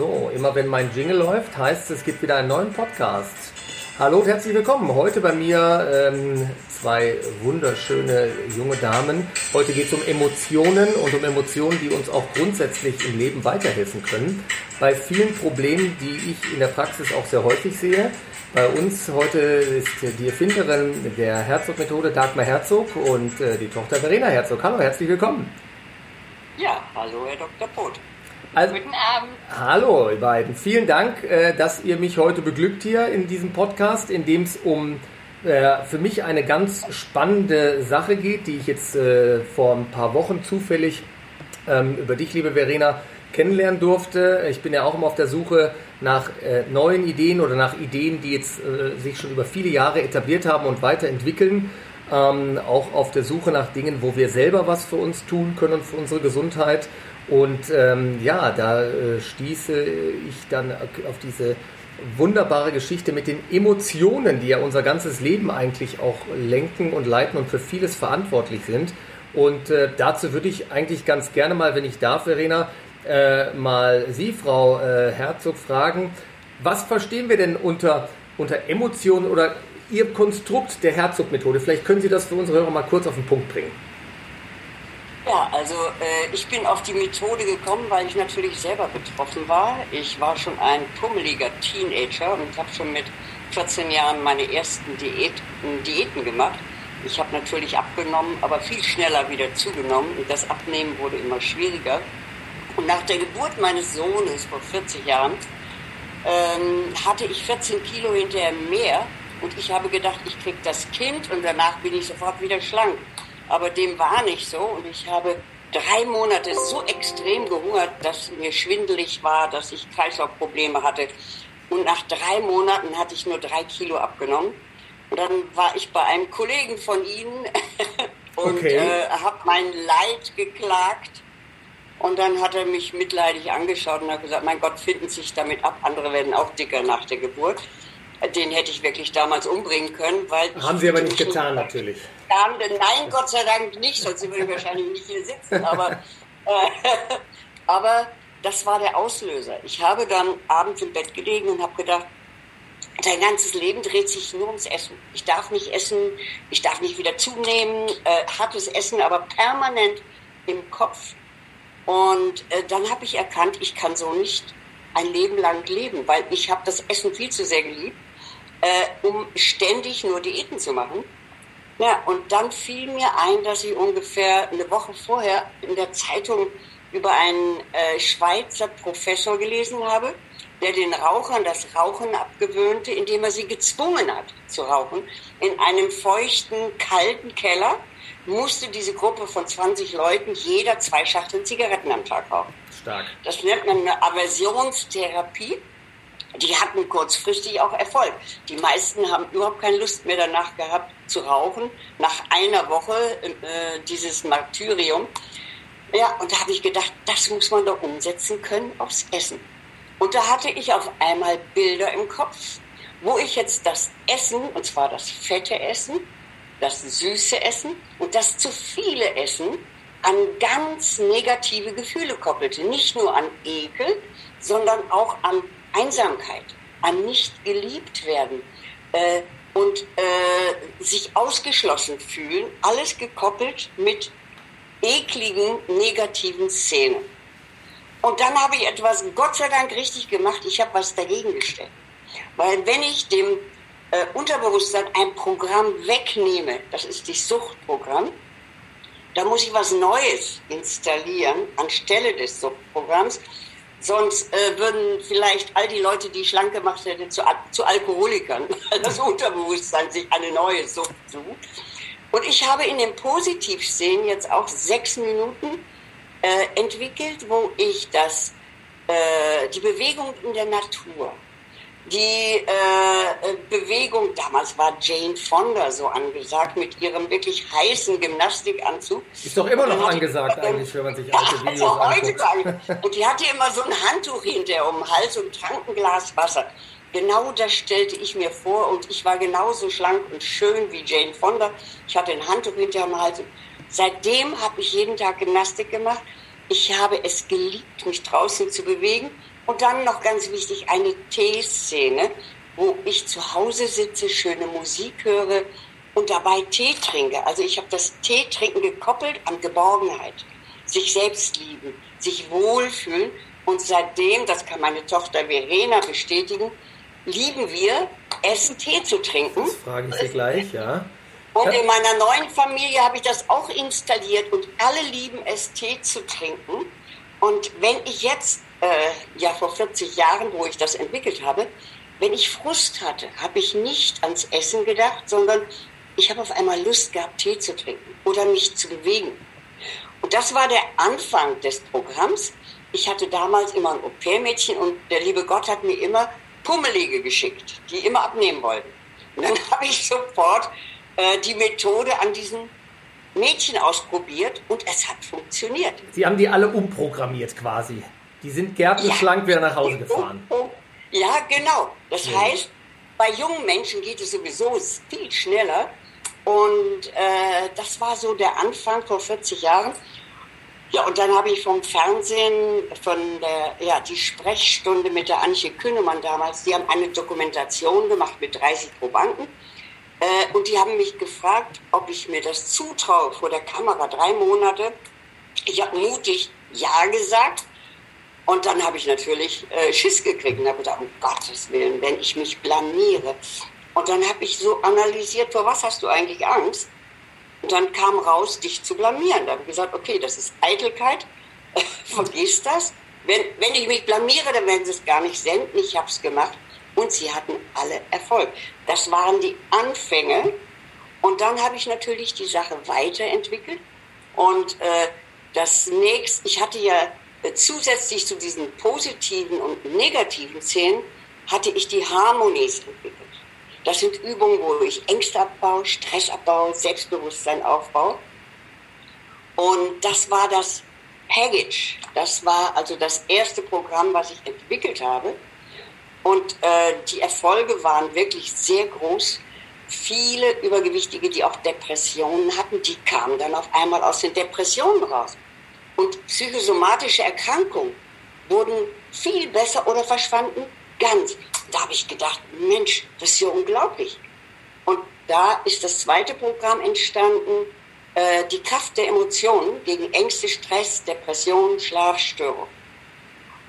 So, immer wenn mein Jingle läuft, heißt es, es gibt wieder einen neuen Podcast. Hallo und herzlich willkommen. Heute bei mir ähm, zwei wunderschöne junge Damen. Heute geht es um Emotionen und um Emotionen, die uns auch grundsätzlich im Leben weiterhelfen können. Bei vielen Problemen, die ich in der Praxis auch sehr häufig sehe. Bei uns heute ist die Erfinderin der Herzog-Methode Dagmar Herzog und äh, die Tochter Verena Herzog. Hallo, herzlich willkommen. Ja, hallo Herr Dr. Poth. Also, Guten Abend. Hallo, ihr beiden. Vielen Dank, äh, dass ihr mich heute beglückt hier in diesem Podcast, in dem es um äh, für mich eine ganz spannende Sache geht, die ich jetzt äh, vor ein paar Wochen zufällig ähm, über dich, liebe Verena, kennenlernen durfte. Ich bin ja auch immer auf der Suche nach neuen Ideen oder nach Ideen, die jetzt sich schon über viele Jahre etabliert haben und weiterentwickeln. Ähm, auch auf der Suche nach Dingen, wo wir selber was für uns tun können, für unsere Gesundheit. Und ähm, ja, da äh, stieße ich dann auf diese wunderbare Geschichte mit den Emotionen, die ja unser ganzes Leben eigentlich auch lenken und leiten und für vieles verantwortlich sind. Und äh, dazu würde ich eigentlich ganz gerne mal, wenn ich darf, Verena, äh, mal Sie, Frau äh, Herzog, fragen, was verstehen wir denn unter, unter Emotionen oder Ihr Konstrukt der Herzog-Methode? Vielleicht können Sie das für unsere Hörer mal kurz auf den Punkt bringen. Ja, also äh, ich bin auf die Methode gekommen, weil ich natürlich selber betroffen war. Ich war schon ein pummeliger Teenager und habe schon mit 14 Jahren meine ersten Diät, Diäten gemacht. Ich habe natürlich abgenommen, aber viel schneller wieder zugenommen und das Abnehmen wurde immer schwieriger. Und nach der Geburt meines Sohnes vor 40 Jahren ähm, hatte ich 14 Kilo hinterher mehr und ich habe gedacht, ich kriege das Kind und danach bin ich sofort wieder schlank. Aber dem war nicht so und ich habe drei Monate so extrem gehungert, dass mir schwindelig war, dass ich Kreislaufprobleme hatte. Und nach drei Monaten hatte ich nur drei Kilo abgenommen. Und dann war ich bei einem Kollegen von Ihnen und okay. äh, habe mein Leid geklagt. Und dann hat er mich mitleidig angeschaut und hat gesagt, mein Gott, finden sich damit ab, andere werden auch dicker nach der Geburt den hätte ich wirklich damals umbringen können. Weil Haben Sie aber nicht getan, natürlich. Nein, Gott sei Dank nicht, sonst würde ich wahrscheinlich nicht hier sitzen. Aber, äh, aber das war der Auslöser. Ich habe dann abends im Bett gelegen und habe gedacht, dein ganzes Leben dreht sich nur ums Essen. Ich darf nicht essen, ich darf nicht wieder zunehmen, äh, hartes Essen, aber permanent im Kopf. Und äh, dann habe ich erkannt, ich kann so nicht ein Leben lang leben, weil ich habe das Essen viel zu sehr geliebt äh, um ständig nur Diäten zu machen. Ja, und dann fiel mir ein, dass ich ungefähr eine Woche vorher in der Zeitung über einen äh, Schweizer Professor gelesen habe, der den Rauchern das Rauchen abgewöhnte, indem er sie gezwungen hat zu rauchen. In einem feuchten, kalten Keller musste diese Gruppe von 20 Leuten jeder zwei Schachteln Zigaretten am Tag rauchen. Stark. Das nennt man eine Aversionstherapie die hatten kurzfristig auch Erfolg. Die meisten haben überhaupt keine Lust mehr danach gehabt zu rauchen, nach einer Woche äh, dieses Martyrium. Ja, und da habe ich gedacht, das muss man doch umsetzen können aufs Essen. Und da hatte ich auf einmal Bilder im Kopf, wo ich jetzt das Essen, und zwar das fette Essen, das süße Essen und das zu viele Essen an ganz negative Gefühle koppelte. Nicht nur an Ekel, sondern auch an Einsamkeit, an nicht geliebt werden äh, und äh, sich ausgeschlossen fühlen, alles gekoppelt mit ekligen, negativen Szenen. Und dann habe ich etwas Gott sei Dank richtig gemacht, ich habe was dagegen gestellt. Weil wenn ich dem äh, Unterbewusstsein ein Programm wegnehme, das ist das Suchtprogramm, da muss ich was Neues installieren anstelle des Suchtprogramms. Sonst äh, würden vielleicht all die Leute, die schlank gemacht hätten, zu, zu Alkoholikern, weil das Unterbewusstsein sich eine neue Sucht sucht. Und ich habe in dem Positivszenen jetzt auch sechs Minuten äh, entwickelt, wo ich das, äh, die Bewegung in der Natur, die äh, äh, Bewegung, damals war Jane Fonda so angesagt mit ihrem wirklich heißen Gymnastikanzug. Ist doch immer noch angesagt die, eigentlich, wenn man sich alte ja, Videos also anguckt. Heute und die hatte immer so ein Handtuch hinterher um den Hals und trank ein Glas Wasser. Genau das stellte ich mir vor und ich war genauso schlank und schön wie Jane Fonda. Ich hatte ein Handtuch hinter dem Hals. Seitdem habe ich jeden Tag Gymnastik gemacht. Ich habe es geliebt, mich draußen zu bewegen Und dann noch ganz wichtig, eine Teeszene, wo ich zu Hause sitze, schöne Musik höre und dabei Tee trinke. Also ich habe das Teetrinken gekoppelt an Geborgenheit, sich selbst lieben, sich wohlfühlen. Und seitdem, das kann meine Tochter Verena bestätigen, lieben wir, Essen, Tee zu trinken. Das frage ich Sie gleich, ja. Und in meiner neuen Familie habe ich das auch installiert und alle lieben es, Tee zu trinken. Und wenn ich jetzt, äh, ja vor 40 Jahren, wo ich das entwickelt habe, wenn ich Frust hatte, habe ich nicht ans Essen gedacht, sondern ich habe auf einmal Lust gehabt, Tee zu trinken oder mich zu bewegen. Und das war der Anfang des Programms. Ich hatte damals immer ein Au-pair-Mädchen und der liebe Gott hat mir immer Pummelige geschickt, die immer abnehmen wollten. Und dann habe ich sofort äh, die Methode an diesen Mädchen ausprobiert und es hat funktioniert. Sie haben die alle umprogrammiert quasi. Die sind gärtenschlank ja. wieder nach Hause gefahren. Ja, genau. Das ja. heißt, bei jungen Menschen geht es sowieso viel schneller. Und äh, das war so der Anfang vor 40 Jahren. Ja, und dann habe ich vom Fernsehen, von der, ja, die Sprechstunde mit der Antje Kühnemann damals, die haben eine Dokumentation gemacht mit 30 Probanden. Äh, und die haben mich gefragt, ob ich mir das zutraue vor der Kamera, drei Monate. Ich habe mutig Ja gesagt. Und dann habe ich natürlich äh, Schiss gekriegt und habe gedacht, um Gottes Willen, wenn ich mich blamiere. Und dann habe ich so analysiert, vor was hast du eigentlich Angst? Und dann kam raus, dich zu blamieren. Da habe ich gesagt, okay, das ist Eitelkeit, vergiss das. Wenn, wenn ich mich blamiere, dann werden sie es gar nicht senden. Ich habe es gemacht und sie hatten alle Erfolg. Das waren die Anfänge. Und dann habe ich natürlich die Sache weiterentwickelt. Und äh, das nächste, ich hatte ja zusätzlich zu diesen positiven und negativen Szenen, hatte ich die Harmonies entwickelt. Das sind Übungen, wo ich Ängste abbaue, Stress abbaue, Selbstbewusstsein aufbaue. Und das war das Package. Das war also das erste Programm, was ich entwickelt habe. Und äh, die Erfolge waren wirklich sehr groß. Viele Übergewichtige, die auch Depressionen hatten, die kamen dann auf einmal aus den Depressionen raus. Und psychosomatische Erkrankungen wurden viel besser oder verschwanden ganz. Da habe ich gedacht, Mensch, das ist ja unglaublich. Und da ist das zweite Programm entstanden, äh, die Kraft der Emotionen gegen Ängste, Stress, Depressionen, Schlafstörungen.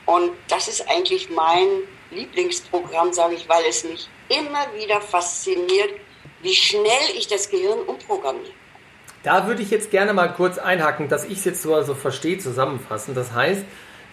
Und das ist eigentlich mein Lieblingsprogramm, sage ich, weil es mich immer wieder fasziniert, wie schnell ich das Gehirn umprogrammiere. Da würde ich jetzt gerne mal kurz einhaken, dass ich es jetzt so also verstehe, zusammenfassen. Das heißt,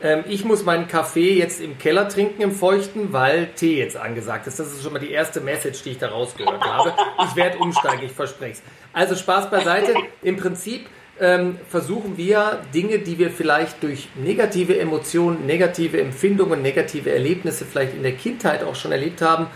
ähm, ich muss meinen Kaffee jetzt im Keller trinken, im Feuchten, weil Tee jetzt angesagt ist. Das ist schon mal die erste Message, die ich da rausgehört habe. Ich werde umsteigen, ich verspreche es. Also Spaß beiseite. Im Prinzip ähm, versuchen wir Dinge, die wir vielleicht durch negative Emotionen, negative Empfindungen, negative Erlebnisse vielleicht in der Kindheit auch schon erlebt haben,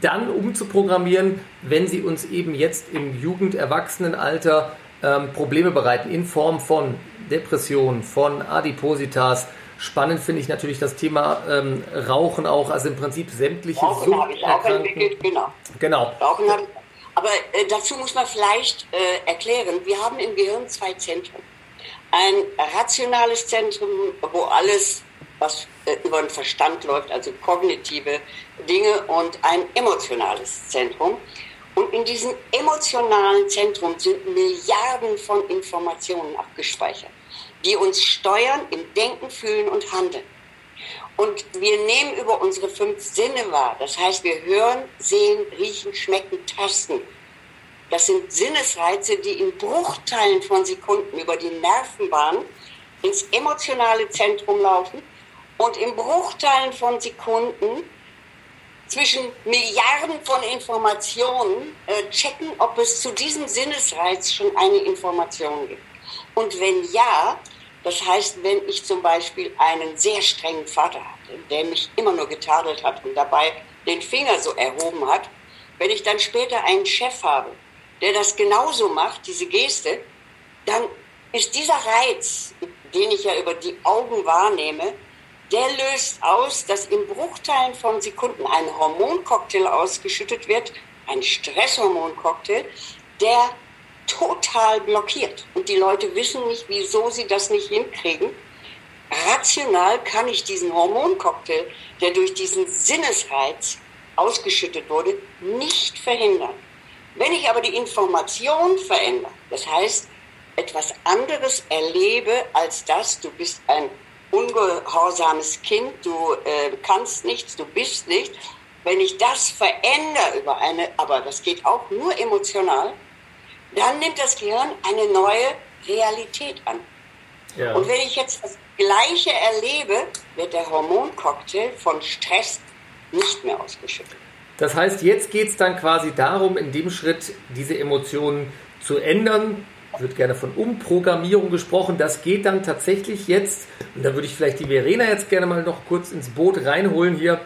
dann umzuprogrammieren, wenn sie uns eben jetzt im Jugend-Erwachsenenalter ähm, Probleme bereiten in Form von Depressionen, von Adipositas. Spannend finde ich natürlich das Thema ähm, Rauchen auch, also im Prinzip sämtliche Rauchen habe ich auch entwickelt, genau. Genau. Rauchen habe aber äh, dazu muss man vielleicht äh, erklären, wir haben im Gehirn zwei Zentren. Ein rationales Zentrum, wo alles, was äh, über den Verstand läuft, also kognitive Dinge, und ein emotionales Zentrum. Und in diesem emotionalen Zentrum sind Milliarden von Informationen abgespeichert, die uns steuern im Denken, Fühlen und Handeln. Und wir nehmen über unsere fünf Sinne wahr. Das heißt, wir hören, sehen, riechen, schmecken, tasten. Das sind Sinnesreize, die in Bruchteilen von Sekunden über die Nervenbahn ins emotionale Zentrum laufen und in Bruchteilen von Sekunden zwischen Milliarden von Informationen äh, checken, ob es zu diesem Sinnesreiz schon eine Information gibt. Und wenn ja, das heißt, wenn ich zum Beispiel einen sehr strengen Vater hatte, der mich immer nur getadelt hat und dabei den Finger so erhoben hat, wenn ich dann später einen Chef habe, der das genauso macht, diese Geste, dann ist dieser Reiz, den ich ja über die Augen wahrnehme, der löst aus, dass in Bruchteilen von Sekunden ein Hormoncocktail ausgeschüttet wird, ein Stresshormoncocktail, der total blockiert. Und die Leute wissen nicht, wieso sie das nicht hinkriegen. rational kann ich diesen Hormoncocktail, der durch diesen Sinnesreiz ausgeschüttet wurde, nicht verhindern. Wenn ich aber die Information verändere, das heißt, etwas anderes erlebe als das, du bist ein ungehorsames Kind, du äh, kannst nichts, du bist nicht. Wenn ich das verändere über eine, aber das geht auch nur emotional, dann nimmt das Gehirn eine neue Realität an. Ja. Und wenn ich jetzt das Gleiche erlebe, wird der Hormoncocktail von Stress nicht mehr ausgeschüttet. Das heißt, jetzt geht es dann quasi darum, in dem Schritt diese Emotionen zu ändern. Wird gerne von Umprogrammierung gesprochen. Das geht dann tatsächlich jetzt, und da würde ich vielleicht die Verena jetzt gerne mal noch kurz ins Boot reinholen hier,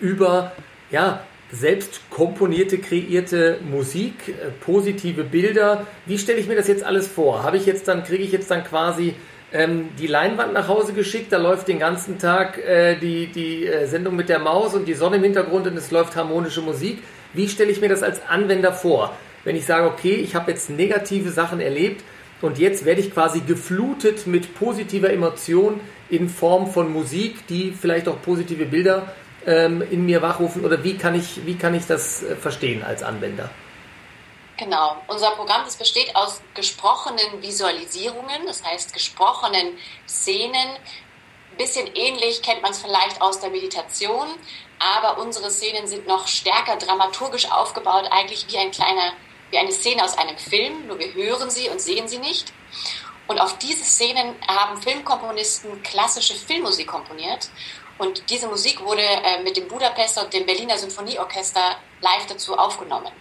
über ja, selbst komponierte, kreierte Musik, äh, positive Bilder. Wie stelle ich mir das jetzt alles vor? Habe ich jetzt dann, kriege ich jetzt dann quasi ähm, die Leinwand nach Hause geschickt, da läuft den ganzen Tag äh, die, die äh, Sendung mit der Maus und die Sonne im Hintergrund und es läuft harmonische Musik. Wie stelle ich mir das als Anwender vor? Wenn ich sage, okay, ich habe jetzt negative Sachen erlebt und jetzt werde ich quasi geflutet mit positiver Emotion in Form von Musik, die vielleicht auch positive Bilder ähm, in mir wachrufen oder wie kann ich, wie kann ich das äh, verstehen als Anwender? Genau. Unser Programm das besteht aus gesprochenen Visualisierungen, das heißt gesprochenen Szenen. Ein bisschen ähnlich kennt man es vielleicht aus der Meditation, aber unsere Szenen sind noch stärker dramaturgisch aufgebaut, eigentlich wie ein kleiner, wie eine Szene aus einem Film, nur wir hören sie und sehen sie nicht. Und auf diese Szenen haben Filmkomponisten klassische Filmmusik komponiert. Und diese Musik wurde äh, mit dem Budapester und dem Berliner Symphonieorchester live dazu aufgenommen.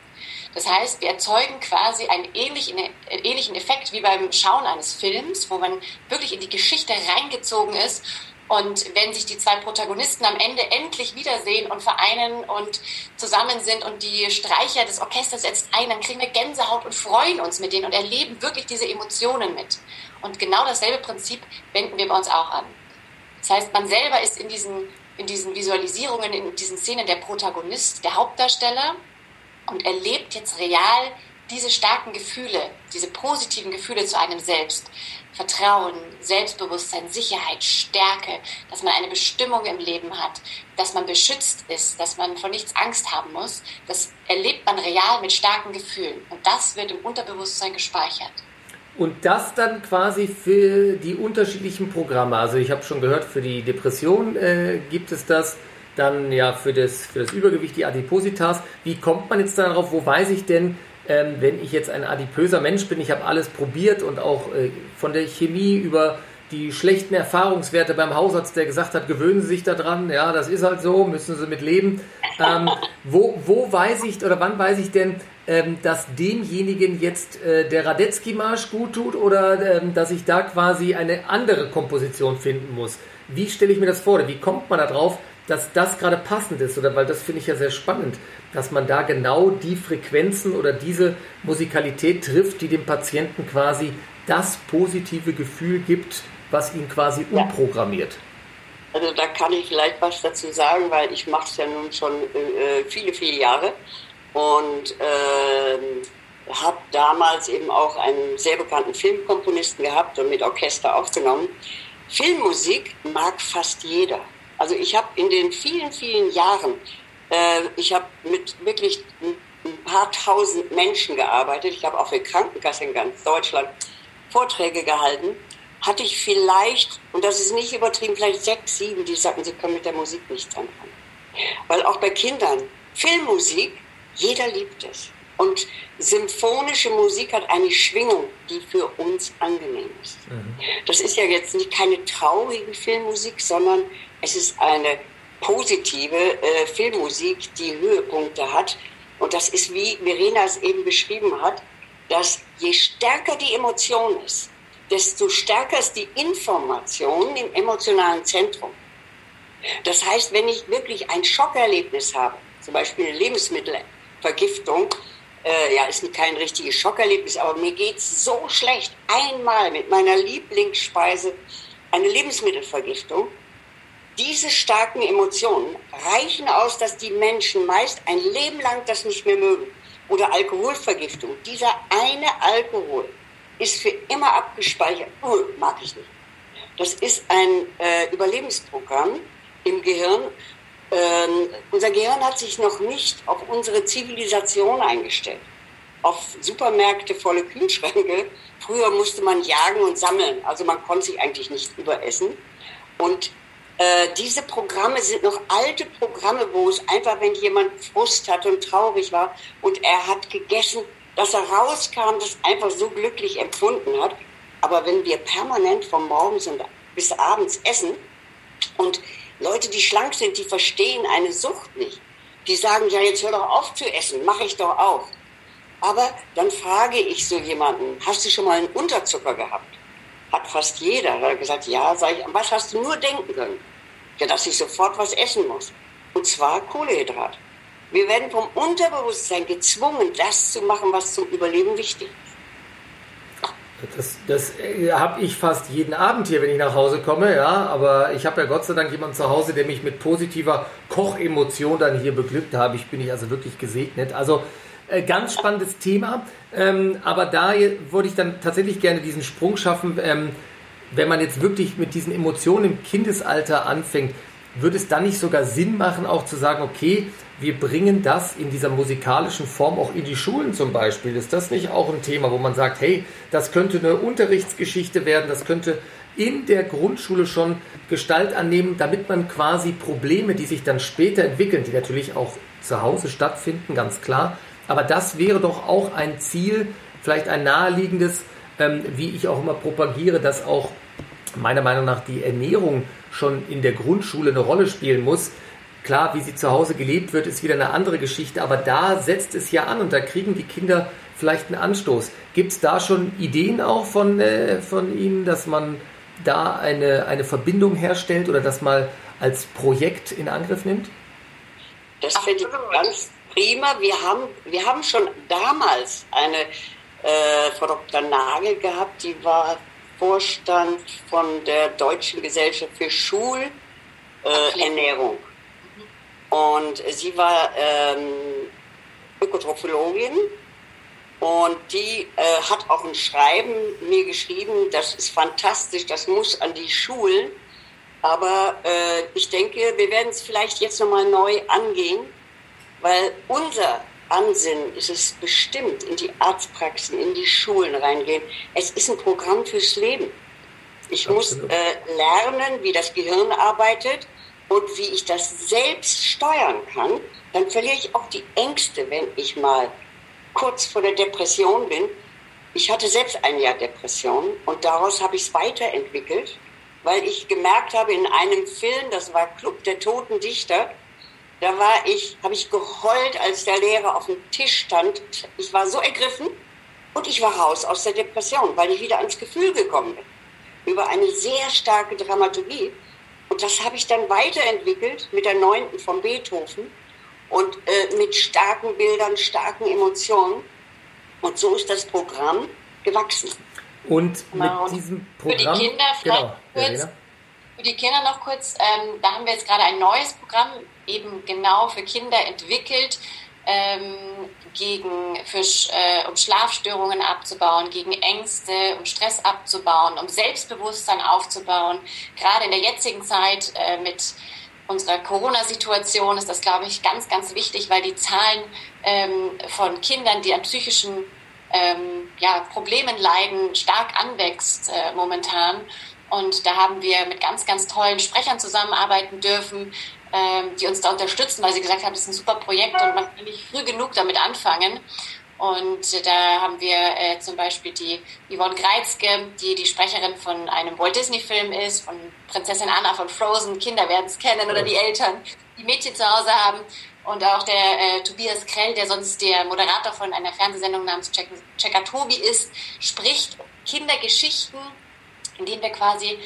Das heißt, wir erzeugen quasi einen ähnlichen, ähnlichen Effekt wie beim Schauen eines Films, wo man wirklich in die Geschichte reingezogen ist. Und wenn sich die zwei Protagonisten am Ende endlich wiedersehen und vereinen und zusammen sind und die Streicher des Orchesters setzt ein, dann kriegen wir Gänsehaut und freuen uns mit denen und erleben wirklich diese Emotionen mit. Und genau dasselbe Prinzip wenden wir bei uns auch an. Das heißt, man selber ist in diesen, in diesen Visualisierungen, in diesen Szenen der Protagonist, der Hauptdarsteller und erlebt jetzt real diese starken Gefühle, diese positiven Gefühle zu einem selbst. Vertrauen, Selbstbewusstsein, Sicherheit, Stärke, dass man eine Bestimmung im Leben hat, dass man beschützt ist, dass man vor nichts Angst haben muss, das erlebt man real mit starken Gefühlen. Und das wird im Unterbewusstsein gespeichert. Und das dann quasi für die unterschiedlichen Programme. Also ich habe schon gehört, für die Depression äh, gibt es das dann ja für das, für das Übergewicht die Adipositas. Wie kommt man jetzt darauf? Wo weiß ich denn, ähm, wenn ich jetzt ein adipöser Mensch bin, ich habe alles probiert und auch äh, von der Chemie über die schlechten Erfahrungswerte beim Hausarzt, der gesagt hat, gewöhnen Sie sich daran, ja, das ist halt so, müssen Sie mit leben. Ähm, wo, wo weiß ich oder wann weiß ich denn, ähm, dass demjenigen jetzt äh, der Radetzky-Marsch gut tut oder ähm, dass ich da quasi eine andere Komposition finden muss? Wie stelle ich mir das vor? Wie kommt man da drauf, dass das gerade passend ist, oder weil das finde ich ja sehr spannend, dass man da genau die Frequenzen oder diese Musikalität trifft, die dem Patienten quasi das positive Gefühl gibt, was ihn quasi ja. umprogrammiert. Also da kann ich vielleicht was dazu sagen, weil ich mache es ja nun schon äh, viele, viele Jahre und äh, habe damals eben auch einen sehr bekannten Filmkomponisten gehabt und mit Orchester aufgenommen. Filmmusik mag fast jeder. Also ich habe in den vielen, vielen Jahren, äh, ich habe mit wirklich ein paar tausend Menschen gearbeitet. Ich habe auch für Krankenkasse in ganz Deutschland Vorträge gehalten. Hatte ich vielleicht, und das ist nicht übertrieben, vielleicht sechs, sieben, die sagten, sie können mit der Musik nichts anfangen. Weil auch bei Kindern, Filmmusik, jeder liebt es. Und symphonische Musik hat eine Schwingung, die für uns angenehm ist. Mhm. Das ist ja jetzt nicht keine traurige Filmmusik, sondern es ist eine positive äh, Filmmusik, die Höhepunkte hat. Und das ist, wie Verena es eben beschrieben hat, dass je stärker die Emotion ist, desto stärker ist die Information im emotionalen Zentrum. Das heißt, wenn ich wirklich ein Schockerlebnis habe, zum Beispiel eine Lebensmittelvergiftung, äh, ja, ist kein richtiges Schockerlebnis, aber mir geht es so schlecht, einmal mit meiner Lieblingsspeise eine Lebensmittelvergiftung, diese starken Emotionen reichen aus, dass die Menschen meist ein Leben lang das nicht mehr mögen. Oder Alkoholvergiftung. Dieser eine Alkohol ist für immer abgespeichert. Oh, mag ich nicht. Das ist ein äh, Überlebensprogramm im Gehirn. Ähm, unser Gehirn hat sich noch nicht auf unsere Zivilisation eingestellt. Auf Supermärkte volle Kühlschränke. Früher musste man jagen und sammeln, also man konnte sich eigentlich nicht überessen. Und äh, diese Programme sind noch alte Programme, wo es einfach, wenn jemand Frust hatte und traurig war und er hat gegessen, dass er rauskam, das einfach so glücklich empfunden hat. Aber wenn wir permanent von morgens bis abends essen und Leute, die schlank sind, die verstehen eine Sucht nicht. Die sagen, ja, jetzt hör doch auf zu essen, mache ich doch auch. Aber dann frage ich so jemanden, hast du schon mal einen Unterzucker gehabt? Hat fast jeder. Hat gesagt, ja, sag ich, was hast du nur denken können? Ja, dass ich sofort was essen muss. Und zwar Kohlehydrat. Wir werden vom Unterbewusstsein gezwungen, das zu machen, was zum Überleben wichtig ist. Das, das äh, habe ich fast jeden Abend hier, wenn ich nach Hause komme, ja. Aber ich habe ja Gott sei Dank jemanden zu Hause, der mich mit positiver Kochemotion dann hier beglückt hat. Ich bin ich also wirklich gesegnet. Also äh, ganz spannendes Thema. Ähm, aber da würde ich dann tatsächlich gerne diesen Sprung schaffen. Ähm, wenn man jetzt wirklich mit diesen Emotionen im Kindesalter anfängt, würde es dann nicht sogar Sinn machen, auch zu sagen, okay, wir bringen das in dieser musikalischen Form auch in die Schulen zum Beispiel. Ist das nicht auch ein Thema, wo man sagt, hey, das könnte eine Unterrichtsgeschichte werden, das könnte in der Grundschule schon Gestalt annehmen, damit man quasi Probleme, die sich dann später entwickeln, die natürlich auch zu Hause stattfinden, ganz klar, aber das wäre doch auch ein Ziel, vielleicht ein naheliegendes, ähm, wie ich auch immer propagiere, dass auch meiner Meinung nach die Ernährung schon in der Grundschule eine Rolle spielen muss. Klar, wie sie zu Hause gelebt wird, ist wieder eine andere Geschichte, aber da setzt es ja an und da kriegen die Kinder vielleicht einen Anstoß. Gibt es da schon Ideen auch von, äh, von Ihnen, dass man da eine, eine Verbindung herstellt oder das mal als Projekt in Angriff nimmt? Das finde ich ganz prima. Wir haben, wir haben schon damals eine äh, Frau Dr. Nagel gehabt, die war Vorstand von der Deutschen Gesellschaft für Schulernährung. Äh, und sie war ähm, Ökotrophologin und die äh, hat auch ein Schreiben mir geschrieben, das ist fantastisch, das muss an die Schulen. Aber äh, ich denke, wir werden es vielleicht jetzt nochmal neu angehen, weil unser Ansinnen ist es bestimmt, in die Arztpraxen, in die Schulen reingehen. Es ist ein Programm fürs Leben. Ich Absolut. muss äh, lernen, wie das Gehirn arbeitet und wie ich das selbst steuern kann. Dann verliere ich auch die Ängste, wenn ich mal kurz vor der Depression bin. Ich hatte selbst ein Jahr Depression und daraus habe ich es weiterentwickelt, weil ich gemerkt habe in einem Film, das war Club der Toten Dichter, da war ich, habe ich geheult, als der Lehrer auf dem Tisch stand. Ich war so ergriffen und ich war raus aus der Depression, weil ich wieder ans Gefühl gekommen bin. Über eine sehr starke Dramaturgie. Und das habe ich dann weiterentwickelt mit der neunten von Beethoven und äh, mit starken Bildern, starken Emotionen. Und so ist das Programm gewachsen. Und genau. mit diesem Programm. Für die Kinder vielleicht genau, kurz. Für die Kinder noch kurz, ähm, da haben wir jetzt gerade ein neues Programm eben genau für Kinder entwickelt, ähm, gegen, für, äh, um Schlafstörungen abzubauen, gegen Ängste, um Stress abzubauen, um Selbstbewusstsein aufzubauen. Gerade in der jetzigen Zeit äh, mit unserer Corona-Situation ist das, glaube ich, ganz, ganz wichtig, weil die Zahlen ähm, von Kindern, die an psychischen ähm, ja, Problemen leiden, stark anwächst äh, momentan. Und da haben wir mit ganz, ganz tollen Sprechern zusammenarbeiten dürfen, ähm, die uns da unterstützen, weil sie gesagt haben, das ist ein super Projekt und man kann nicht früh genug damit anfangen. Und da haben wir äh, zum Beispiel die Yvonne Greizke, die die Sprecherin von einem Walt Disney-Film ist, von Prinzessin Anna von Frozen. Kinder werden es kennen oder die Eltern, die Mädchen zu Hause haben. Und auch der äh, Tobias Krell, der sonst der Moderator von einer Fernsehsendung namens Check Checker Tobi ist, spricht Kindergeschichten, indem wir quasi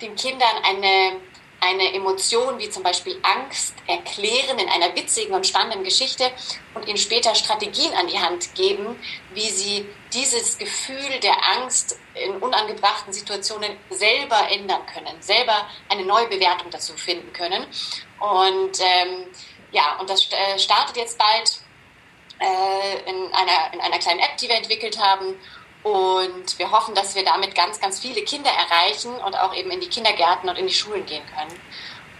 den Kindern eine eine Emotion wie zum Beispiel Angst erklären in einer witzigen und spannenden Geschichte und ihnen später Strategien an die Hand geben, wie sie dieses Gefühl der Angst in unangebrachten Situationen selber ändern können, selber eine neue Bewertung dazu finden können. Und ähm, ja, und das äh, startet jetzt bald äh, in, einer, in einer kleinen App, die wir entwickelt haben. Und wir hoffen, dass wir damit ganz, ganz viele Kinder erreichen und auch eben in die Kindergärten und in die Schulen gehen können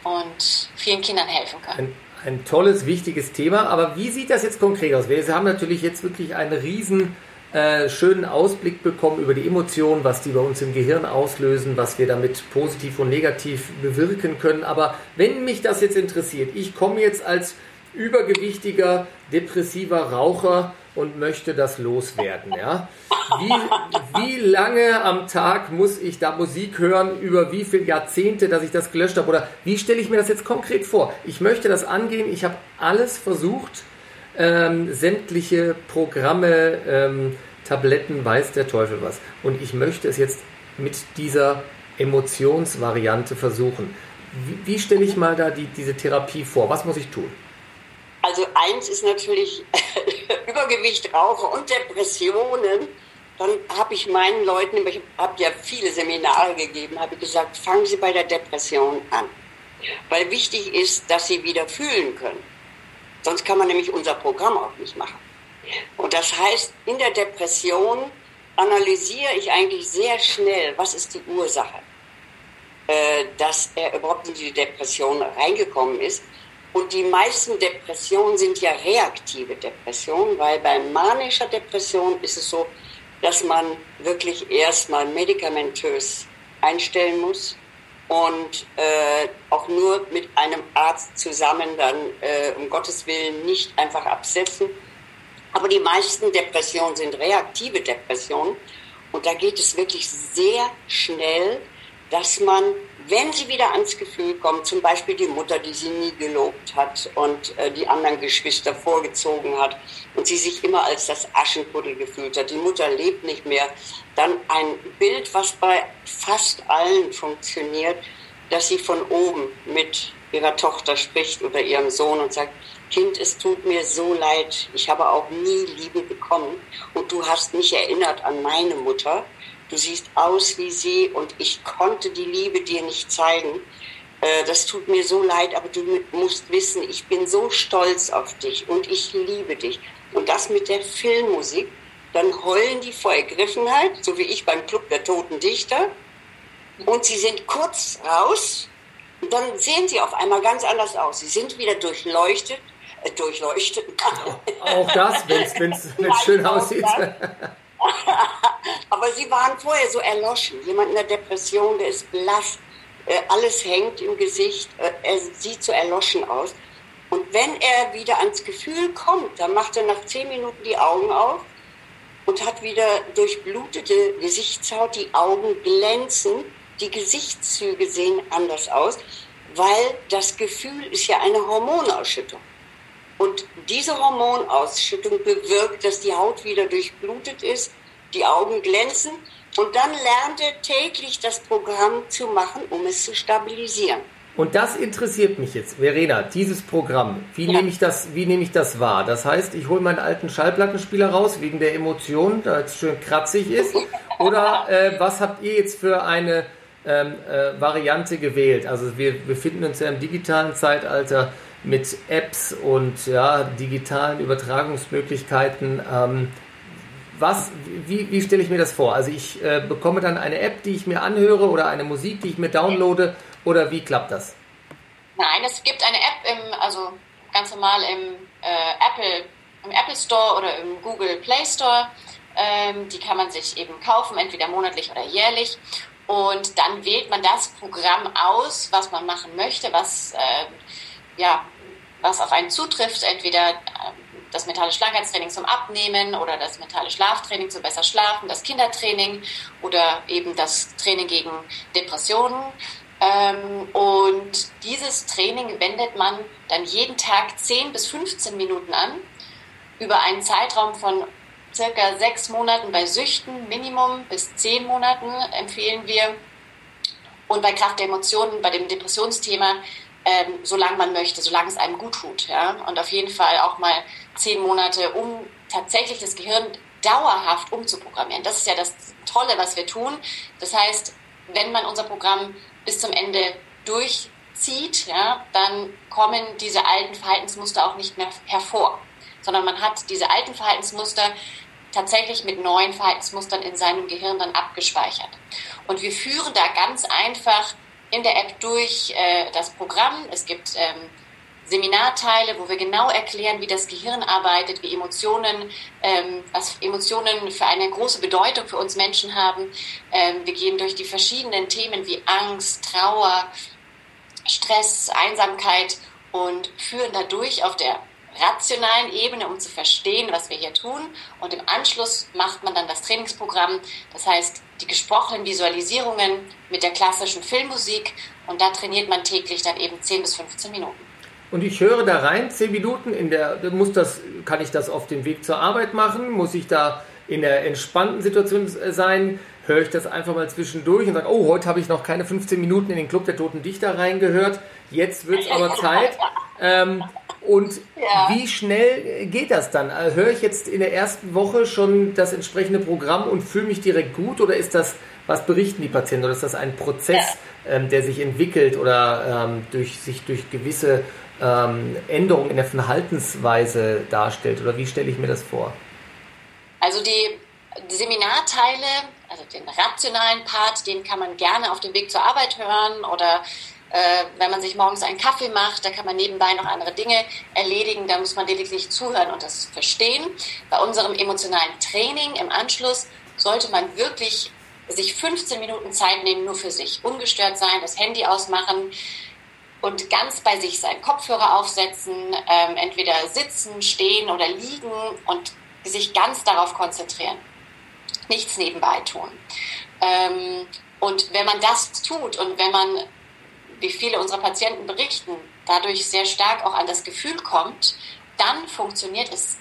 und vielen Kindern helfen können. Ein, ein tolles, wichtiges Thema. Aber wie sieht das jetzt konkret aus? Wir haben natürlich jetzt wirklich einen riesen äh, schönen Ausblick bekommen über die Emotionen, was die bei uns im Gehirn auslösen, was wir damit positiv und negativ bewirken können. Aber wenn mich das jetzt interessiert, ich komme jetzt als übergewichtiger, depressiver Raucher und möchte das loswerden. Ja? Wie, wie lange am Tag muss ich da Musik hören, über wie viele Jahrzehnte, dass ich das gelöscht habe? Oder wie stelle ich mir das jetzt konkret vor? Ich möchte das angehen, ich habe alles versucht, ähm, sämtliche Programme, ähm, Tabletten, weiß der Teufel was. Und ich möchte es jetzt mit dieser Emotionsvariante versuchen. Wie, wie stelle ich mal da die, diese Therapie vor? Was muss ich tun? Also eins ist natürlich Übergewicht, Raucher und Depressionen. Dann habe ich meinen Leuten, ich habe ja viele Seminare gegeben, habe gesagt, fangen Sie bei der Depression an. Weil wichtig ist, dass Sie wieder fühlen können. Sonst kann man nämlich unser Programm auch nicht machen. Und das heißt, in der Depression analysiere ich eigentlich sehr schnell, was ist die Ursache, äh, dass er überhaupt in die Depression reingekommen ist. Und die meisten Depressionen sind ja reaktive Depressionen, weil bei manischer Depression ist es so, dass man wirklich erstmal medikamentös einstellen muss und äh, auch nur mit einem Arzt zusammen dann äh, um Gottes Willen nicht einfach absetzen. Aber die meisten Depressionen sind reaktive Depressionen und da geht es wirklich sehr schnell, dass man wenn sie wieder ans Gefühl kommt, zum Beispiel die Mutter, die sie nie gelobt hat und äh, die anderen Geschwister vorgezogen hat und sie sich immer als das Aschenputtel gefühlt hat, die Mutter lebt nicht mehr, dann ein Bild, was bei fast allen funktioniert, dass sie von oben mit ihrer Tochter spricht oder ihrem Sohn und sagt, Kind, es tut mir so leid, ich habe auch nie Liebe bekommen und du hast mich erinnert an meine Mutter du siehst aus wie sie und ich konnte die Liebe dir nicht zeigen. Äh, das tut mir so leid, aber du musst wissen, ich bin so stolz auf dich und ich liebe dich. Und das mit der Filmmusik, dann heulen die vor Ergriffenheit, so wie ich beim Club der Toten Dichter. Und sie sind kurz raus und dann sehen sie auf einmal ganz anders aus. Sie sind wieder durchleuchtet, äh, durchleuchtet. Auch das, wenn es schön aussieht. Aber sie waren vorher so erloschen. Jemand in der Depression, der ist blass, äh, alles hängt im Gesicht, äh, er sieht so erloschen aus. Und wenn er wieder ans Gefühl kommt, dann macht er nach zehn Minuten die Augen auf und hat wieder durchblutete Gesichtshaut, die Augen glänzen, die Gesichtszüge sehen anders aus, weil das Gefühl ist ja eine Hormonausschüttung. Und diese Hormonausschüttung bewirkt, dass die Haut wieder durchblutet ist, die Augen glänzen und dann lernt er täglich das Programm zu machen, um es zu stabilisieren. Und das interessiert mich jetzt, Verena, dieses Programm. Wie, ja. nehme ich das, wie nehme ich das wahr? Das heißt, ich hole meinen alten Schallplattenspieler raus, wegen der Emotion, da es schön kratzig ist. Oder äh, was habt ihr jetzt für eine ähm, äh, Variante gewählt? Also wir befinden uns ja im digitalen Zeitalter mit Apps und ja, digitalen Übertragungsmöglichkeiten. Ähm, was, wie, wie stelle ich mir das vor? Also ich äh, bekomme dann eine App, die ich mir anhöre oder eine Musik, die ich mir downloade oder wie klappt das? Nein, es gibt eine App im, also ganz normal im äh, Apple, im Apple Store oder im Google Play Store. Ähm, die kann man sich eben kaufen, entweder monatlich oder jährlich. Und dann wählt man das Programm aus, was man machen möchte, was äh, ja, was auf einen zutrifft, entweder ähm, das mentale Schlankheitstraining zum Abnehmen oder das mentale Schlaftraining zum besser Schlafen, das Kindertraining oder eben das Training gegen Depressionen. Ähm, und dieses Training wendet man dann jeden Tag 10 bis 15 Minuten an, über einen Zeitraum von circa sechs Monaten bei Süchten, Minimum bis zehn Monaten empfehlen wir. Und bei Kraft der Emotionen, bei dem Depressionsthema ähm, solange man möchte, solange es einem gut tut. Ja? Und auf jeden Fall auch mal zehn Monate, um tatsächlich das Gehirn dauerhaft umzuprogrammieren. Das ist ja das Tolle, was wir tun. Das heißt, wenn man unser Programm bis zum Ende durchzieht, ja, dann kommen diese alten Verhaltensmuster auch nicht mehr hervor, sondern man hat diese alten Verhaltensmuster tatsächlich mit neuen Verhaltensmustern in seinem Gehirn dann abgespeichert. Und wir führen da ganz einfach in der App durch äh, das Programm. Es gibt ähm, Seminarteile, wo wir genau erklären, wie das Gehirn arbeitet, wie Emotionen, ähm, was Emotionen für eine große Bedeutung für uns Menschen haben. Ähm, wir gehen durch die verschiedenen Themen wie Angst, Trauer, Stress, Einsamkeit und führen dadurch auf der rationalen Ebene, um zu verstehen, was wir hier tun. Und im Anschluss macht man dann das Trainingsprogramm, das heißt die gesprochenen Visualisierungen mit der klassischen Filmmusik. Und da trainiert man täglich dann eben 10 bis 15 Minuten. Und ich höre da rein, 10 Minuten, in der, muss das, kann ich das auf dem Weg zur Arbeit machen? Muss ich da in der entspannten Situation sein? Höre ich das einfach mal zwischendurch und sage, oh, heute habe ich noch keine 15 Minuten in den Club der Toten Dichter reingehört. Jetzt wird es aber Zeit. Ähm, und ja. wie schnell geht das dann? Also höre ich jetzt in der ersten Woche schon das entsprechende Programm und fühle mich direkt gut oder ist das, was berichten die Patienten? Oder ist das ein Prozess, ja. ähm, der sich entwickelt oder ähm, durch, sich durch gewisse ähm, Änderungen in der Verhaltensweise darstellt? Oder wie stelle ich mir das vor? Also die, Seminarteile, also den rationalen Part, den kann man gerne auf dem Weg zur Arbeit hören oder wenn man sich morgens einen Kaffee macht, da kann man nebenbei noch andere Dinge erledigen, da muss man lediglich zuhören und das verstehen. Bei unserem emotionalen Training im Anschluss sollte man wirklich sich 15 Minuten Zeit nehmen, nur für sich. Ungestört sein, das Handy ausmachen und ganz bei sich sein. Kopfhörer aufsetzen, ähm, entweder sitzen, stehen oder liegen und sich ganz darauf konzentrieren. Nichts nebenbei tun. Ähm, und wenn man das tut und wenn man wie viele unserer Patienten berichten, dadurch sehr stark auch an das Gefühl kommt, dann funktioniert es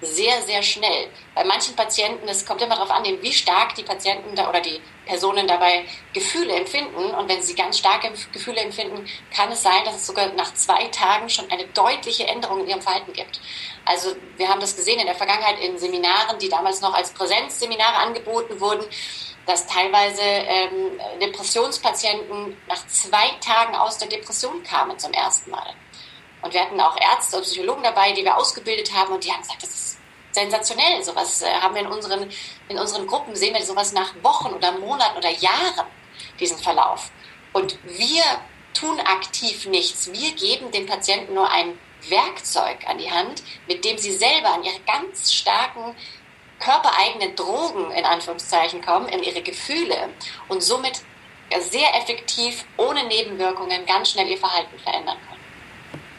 sehr, sehr schnell. Bei manchen Patienten, es kommt immer darauf an, wie stark die Patienten da oder die Personen dabei Gefühle empfinden. Und wenn sie ganz starke Gefühle empfinden, kann es sein, dass es sogar nach zwei Tagen schon eine deutliche Änderung in ihrem Verhalten gibt. Also wir haben das gesehen in der Vergangenheit in Seminaren, die damals noch als Präsenzseminare angeboten wurden dass teilweise ähm, Depressionspatienten nach zwei Tagen aus der Depression kamen zum ersten Mal. Und wir hatten auch Ärzte und Psychologen dabei, die wir ausgebildet haben und die haben gesagt, das ist sensationell. Sowas äh, haben wir in unseren, in unseren Gruppen, sehen wir sowas nach Wochen oder Monaten oder Jahren, diesen Verlauf. Und wir tun aktiv nichts. Wir geben den Patienten nur ein Werkzeug an die Hand, mit dem sie selber an ihre ganz starken körpereigenen Drogen in Anführungszeichen kommen, in ihre Gefühle und somit sehr effektiv, ohne Nebenwirkungen, ganz schnell ihr Verhalten verändern können.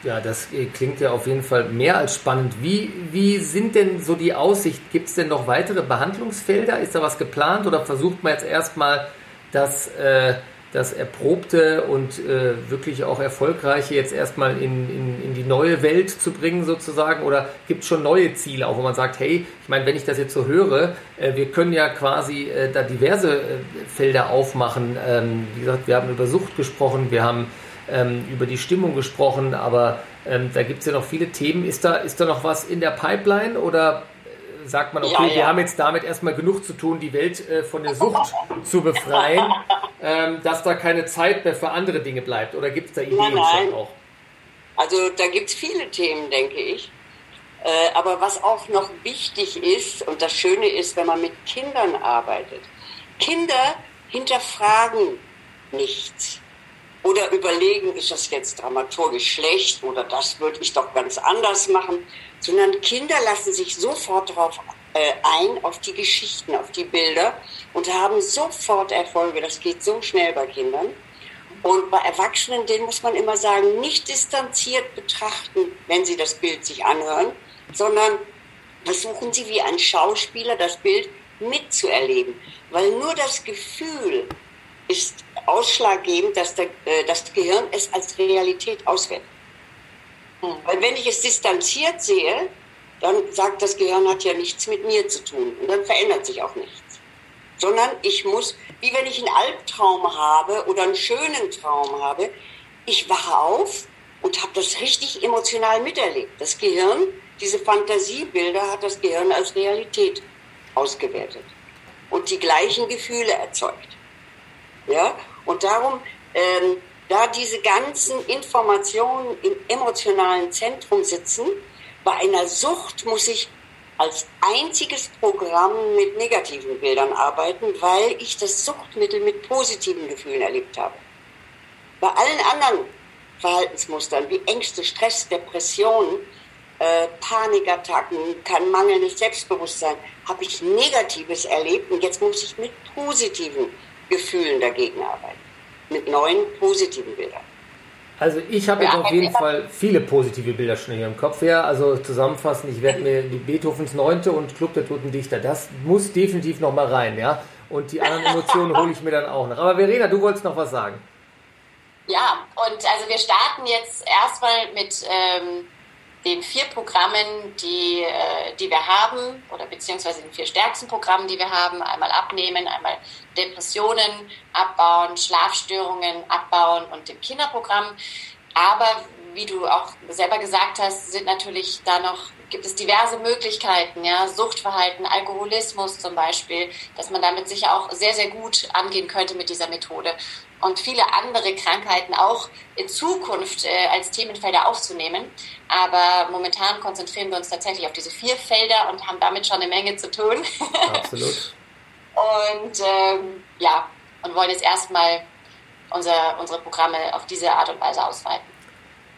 Ja, das äh, klingt ja auf jeden Fall mehr als spannend. Wie, wie sind denn so die Aussicht? Gibt es denn noch weitere Behandlungsfelder? Ist da was geplant oder versucht man jetzt erstmal das äh, das Erprobte und äh, wirklich auch Erfolgreiche jetzt erstmal in, in, in die neue Welt zu bringen sozusagen? Oder gibt es schon neue Ziele, auch wo man sagt, hey, ich meine, wenn ich das jetzt so höre, äh, wir können ja quasi äh, da diverse äh, Felder aufmachen. Ähm, wie gesagt, wir haben über Sucht gesprochen, wir haben ähm, über die Stimmung gesprochen, aber ähm, da gibt es ja noch viele Themen. Ist da, ist da noch was in der Pipeline oder sagt man, okay, ja, ja. wir haben jetzt damit erstmal genug zu tun, die Welt äh, von der Sucht zu befreien, ähm, dass da keine Zeit mehr für andere Dinge bleibt? Oder gibt es da Ideen nein, nein. auch? Also da gibt es viele Themen, denke ich. Äh, aber was auch noch wichtig ist, und das Schöne ist, wenn man mit Kindern arbeitet, Kinder hinterfragen nichts oder überlegen, ist das jetzt dramaturgisch schlecht oder das würde ich doch ganz anders machen, sondern Kinder lassen sich sofort darauf äh, ein, auf die Geschichten, auf die Bilder und haben sofort Erfolge. Das geht so schnell bei Kindern. Und bei Erwachsenen, denen muss man immer sagen, nicht distanziert betrachten, wenn sie das Bild sich anhören, sondern versuchen sie wie ein Schauspieler das Bild mitzuerleben. Weil nur das Gefühl ist ausschlaggebend, dass der, äh, das Gehirn es als Realität auswertet. Hm. Weil wenn ich es distanziert sehe, dann sagt das Gehirn hat ja nichts mit mir zu tun und dann verändert sich auch nichts. Sondern ich muss, wie wenn ich einen Albtraum habe oder einen schönen Traum habe, ich wache auf und habe das richtig emotional miterlebt. Das Gehirn, diese Fantasiebilder hat das Gehirn als Realität ausgewertet und die gleichen Gefühle erzeugt. Ja, und darum ähm, da diese ganzen Informationen im emotionalen Zentrum sitzen, bei einer Sucht muss ich als einziges Programm mit negativen Bildern arbeiten, weil ich das Suchtmittel mit positiven Gefühlen erlebt habe. Bei allen anderen Verhaltensmustern wie Ängste, Stress, Depressionen, äh, Panikattacken, kein mangelndes Selbstbewusstsein, habe ich Negatives erlebt und jetzt muss ich mit positiven Gefühlen dagegen arbeiten. Mit neuen positiven Bildern. Also ich habe ja, jetzt auf jeden Fall viele positive Bilder schon hier im Kopf her. Also zusammenfassend, ich werde mir die Beethovens Neunte und Club der Toten Dichter, das muss definitiv noch mal rein, ja. Und die anderen Emotionen hole ich mir dann auch noch. Aber Verena, du wolltest noch was sagen. Ja, und also wir starten jetzt erstmal mit ähm, den vier Programmen, die, äh, die wir haben, oder beziehungsweise den vier stärksten Programmen, die wir haben. Einmal abnehmen, einmal Depressionen abbauen, Schlafstörungen abbauen und dem Kinderprogramm. Aber wie du auch selber gesagt hast, sind natürlich da noch gibt es diverse Möglichkeiten, ja, Suchtverhalten, Alkoholismus zum Beispiel, dass man damit sicher auch sehr, sehr gut angehen könnte mit dieser Methode und viele andere Krankheiten auch in Zukunft äh, als Themenfelder aufzunehmen. Aber momentan konzentrieren wir uns tatsächlich auf diese vier Felder und haben damit schon eine Menge zu tun. Absolut. und ähm, ja, und wollen jetzt erstmal unser, unsere Programme auf diese Art und Weise ausweiten.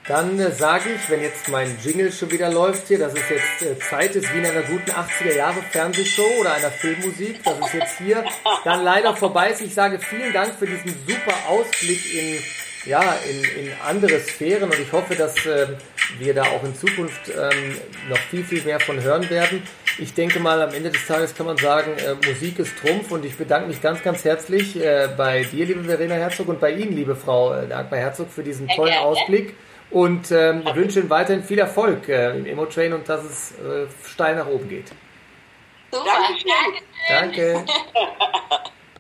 Dann äh, sage ich, wenn jetzt mein Jingle schon wieder läuft hier, dass es jetzt äh, Zeit ist wie in einer guten 80er Jahre Fernsehshow oder einer Filmmusik, dass es jetzt hier dann leider vorbei ist. Ich sage vielen Dank für diesen super Ausblick in, ja, in, in andere Sphären und ich hoffe, dass äh, wir da auch in Zukunft ähm, noch viel, viel mehr von hören werden. Ich denke mal, am Ende des Tages kann man sagen, äh, Musik ist Trumpf und ich bedanke mich ganz, ganz herzlich äh, bei dir, liebe Verena Herzog, und bei Ihnen, liebe Frau äh, Dagmar Herzog, für diesen tollen Ausblick und ähm, wünsche Ihnen weiterhin viel Erfolg äh, im Emo-Train und dass es äh, steil nach oben geht. Super, danke. Danke.